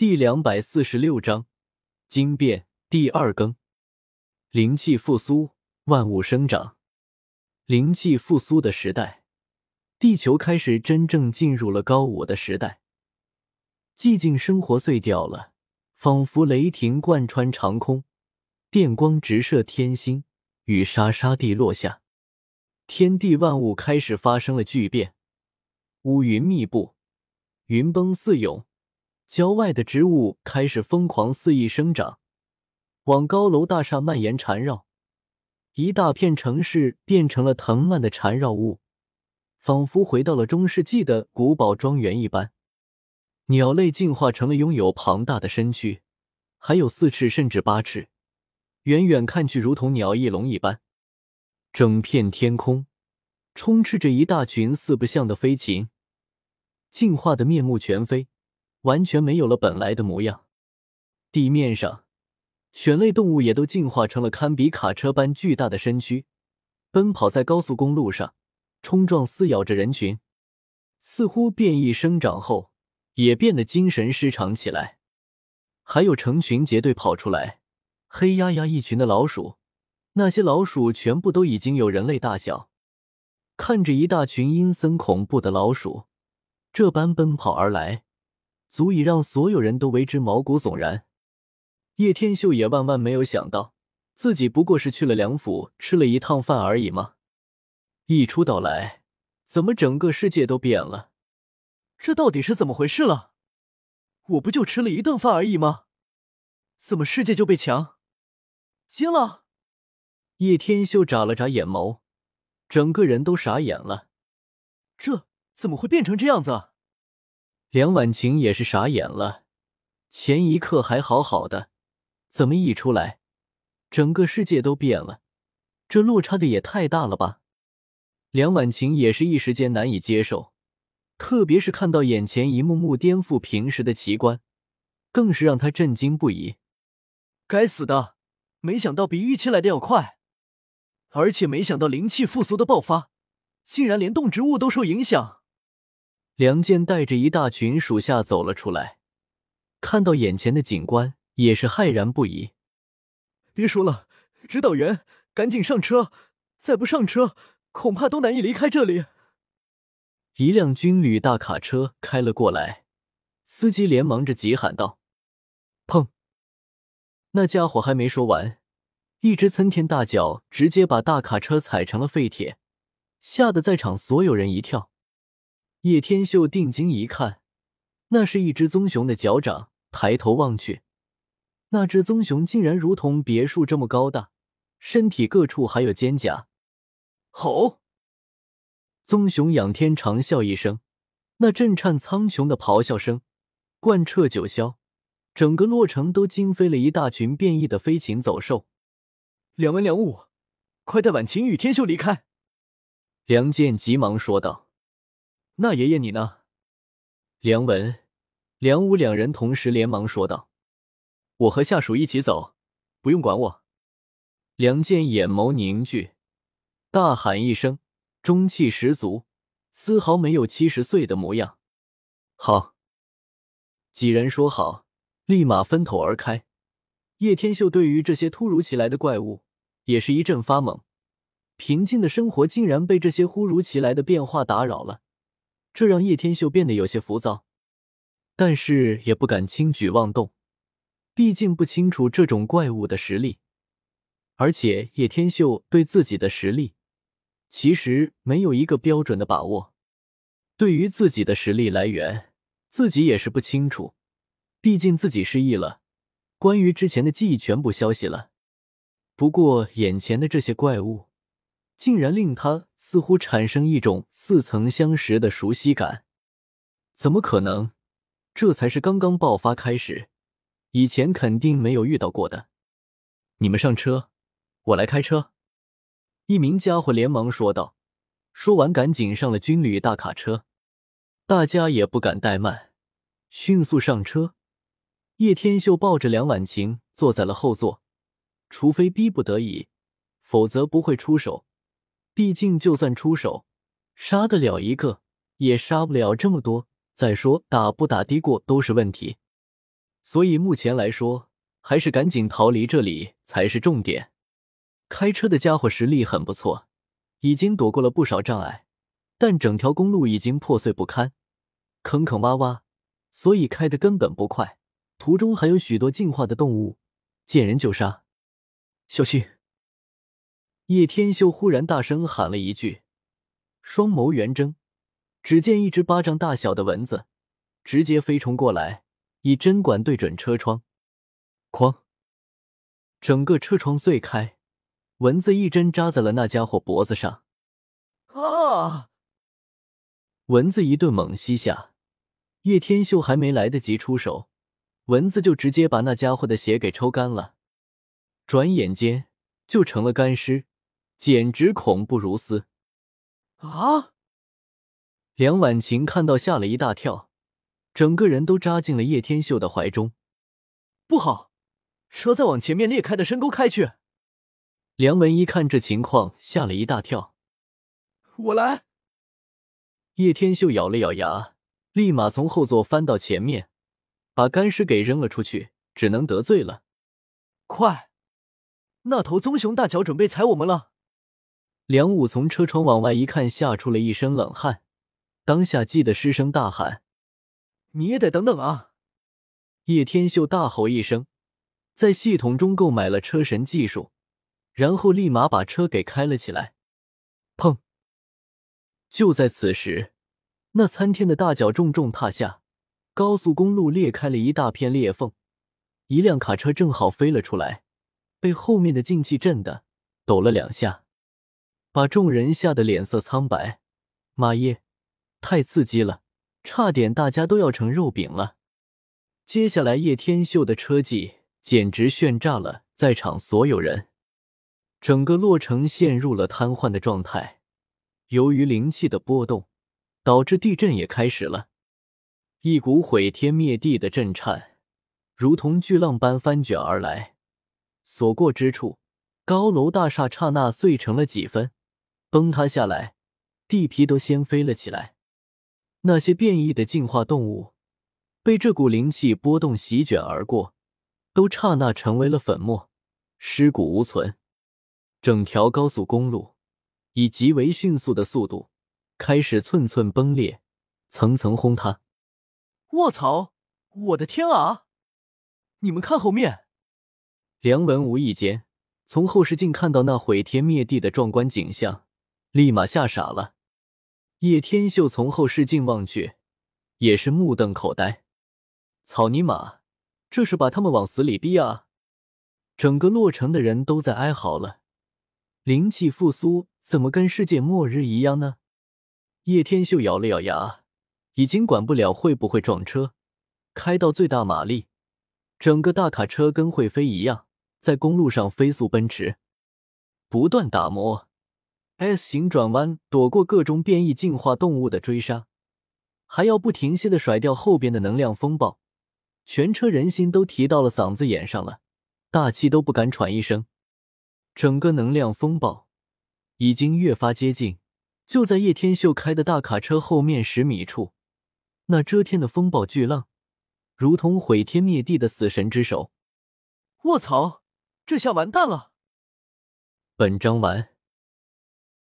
第两百四十六章惊变第二更。灵气复苏，万物生长。灵气复苏的时代，地球开始真正进入了高武的时代。寂静生活碎掉了，仿佛雷霆贯穿长空，电光直射天星，雨沙沙地落下，天地万物开始发生了巨变，乌云密布，云崩四涌。郊外的植物开始疯狂肆意生长，往高楼大厦蔓延缠绕，一大片城市变成了藤蔓的缠绕物，仿佛回到了中世纪的古堡庄园一般。鸟类进化成了拥有庞大的身躯，还有四翅甚至八翅，远远看去如同鸟翼龙一般。整片天空充斥着一大群四不像的飞禽，进化的面目全非。完全没有了本来的模样。地面上，犬类动物也都进化成了堪比卡车般巨大的身躯，奔跑在高速公路上，冲撞撕咬着人群。似乎变异生长后，也变得精神失常起来。还有成群结队跑出来，黑压压一群的老鼠，那些老鼠全部都已经有人类大小。看着一大群阴森恐怖的老鼠这般奔跑而来。足以让所有人都为之毛骨悚然。叶天秀也万万没有想到，自己不过是去了梁府吃了一趟饭而已吗。一出岛来，怎么整个世界都变了？这到底是怎么回事了？我不就吃了一顿饭而已吗？怎么世界就被强惊了？叶天秀眨了眨眼眸，整个人都傻眼了。这怎么会变成这样子？梁婉晴也是傻眼了，前一刻还好好的，怎么一出来，整个世界都变了？这落差的也太大了吧！梁婉晴也是一时间难以接受，特别是看到眼前一幕幕颠覆平时的奇观，更是让他震惊不已。该死的，没想到比预期来的要快，而且没想到灵气复苏的爆发，竟然连动植物都受影响。梁健带着一大群属下走了出来，看到眼前的景观，也是骇然不已。别说了，指导员，赶紧上车！再不上车，恐怕都难以离开这里。一辆军旅大卡车开了过来，司机连忙着急喊道：“砰！”那家伙还没说完，一只参天大脚直接把大卡车踩成了废铁，吓得在场所有人一跳。叶天秀定睛一看，那是一只棕熊的脚掌。抬头望去，那只棕熊竟然如同别墅这么高大，身体各处还有肩甲。吼！棕熊仰天长啸一声，那震颤苍穹的咆哮声贯彻九霄，整个洛城都惊飞了一大群变异的飞禽走兽。两文、梁武，快带婉晴与天秀离开！梁健急忙说道。那爷爷你呢？梁文、梁武两人同时连忙说道：“我和下属一起走，不用管我。”梁健眼眸凝聚，大喊一声，中气十足，丝毫没有七十岁的模样。好，几人说好，立马分头而开。叶天秀对于这些突如其来的怪物也是一阵发懵，平静的生活竟然被这些忽如其来的变化打扰了。这让叶天秀变得有些浮躁，但是也不敢轻举妄动，毕竟不清楚这种怪物的实力，而且叶天秀对自己的实力其实没有一个标准的把握。对于自己的实力来源，自己也是不清楚，毕竟自己失忆了，关于之前的记忆全部消息了。不过眼前的这些怪物。竟然令他似乎产生一种似曾相识的熟悉感，怎么可能？这才是刚刚爆发开始，以前肯定没有遇到过的。你们上车，我来开车。一名家伙连忙说道，说完赶紧上了军旅大卡车。大家也不敢怠慢，迅速上车。叶天秀抱着梁婉晴坐在了后座，除非逼不得已，否则不会出手。毕竟，就算出手，杀得了一个，也杀不了这么多。再说，打不打的过都是问题。所以目前来说，还是赶紧逃离这里才是重点。开车的家伙实力很不错，已经躲过了不少障碍，但整条公路已经破碎不堪，坑坑洼洼，所以开的根本不快。途中还有许多进化的动物，见人就杀，小心！叶天秀忽然大声喊了一句，双眸圆睁，只见一只巴掌大小的蚊子直接飞冲过来，以针管对准车窗，哐！整个车窗碎开，蚊子一针扎在了那家伙脖子上。啊！蚊子一顿猛吸下，叶天秀还没来得及出手。蚊子就直接把那家伙的血给抽干了，转眼间就成了干尸，简直恐怖如斯。啊！梁婉晴看到吓了一大跳，整个人都扎进了叶天秀的怀中。不好，车在往前面裂开的深沟开去。梁文一看这情况，吓了一大跳。我来。叶天秀咬了咬牙，立马从后座翻到前面。把干尸给扔了出去，只能得罪了。快，那头棕熊大脚准备踩我们了！梁武从车窗往外一看，吓出了一身冷汗，当下气得失声大喊：“你也得等等啊！”叶天秀大吼一声，在系统中购买了车神技术，然后立马把车给开了起来。砰！就在此时，那参天的大脚重重踏下。高速公路裂开了一大片裂缝，一辆卡车正好飞了出来，被后面的进气震的抖了两下，把众人吓得脸色苍白。妈耶，太刺激了，差点大家都要成肉饼了。接下来叶天秀的车技简直炫炸了在场所有人，整个洛城陷入了瘫痪的状态。由于灵气的波动，导致地震也开始了。一股毁天灭地的震颤，如同巨浪般翻卷而来，所过之处，高楼大厦刹那碎成了几分，崩塌下来，地皮都掀飞了起来。那些变异的进化动物被这股灵气波动席卷而过，都刹那成为了粉末，尸骨无存。整条高速公路以极为迅速的速度开始寸寸崩裂，层层轰塌。卧槽！我的天啊！你们看后面。梁文无意间从后视镜看到那毁天灭地的壮观景象，立马吓傻了。叶天秀从后视镜望去，也是目瞪口呆。草泥马，这是把他们往死里逼啊！整个洛城的人都在哀嚎了。灵气复苏怎么跟世界末日一样呢？叶天秀咬了咬牙。已经管不了会不会撞车，开到最大马力，整个大卡车跟会飞一样在公路上飞速奔驰，不断打磨 S 型转弯，躲过各种变异进化动物的追杀，还要不停歇的甩掉后边的能量风暴，全车人心都提到了嗓子眼上了，大气都不敢喘一声。整个能量风暴已经越发接近，就在叶天秀开的大卡车后面十米处。那遮天的风暴巨浪，如同毁天灭地的死神之手。卧槽，这下完蛋了！本章完。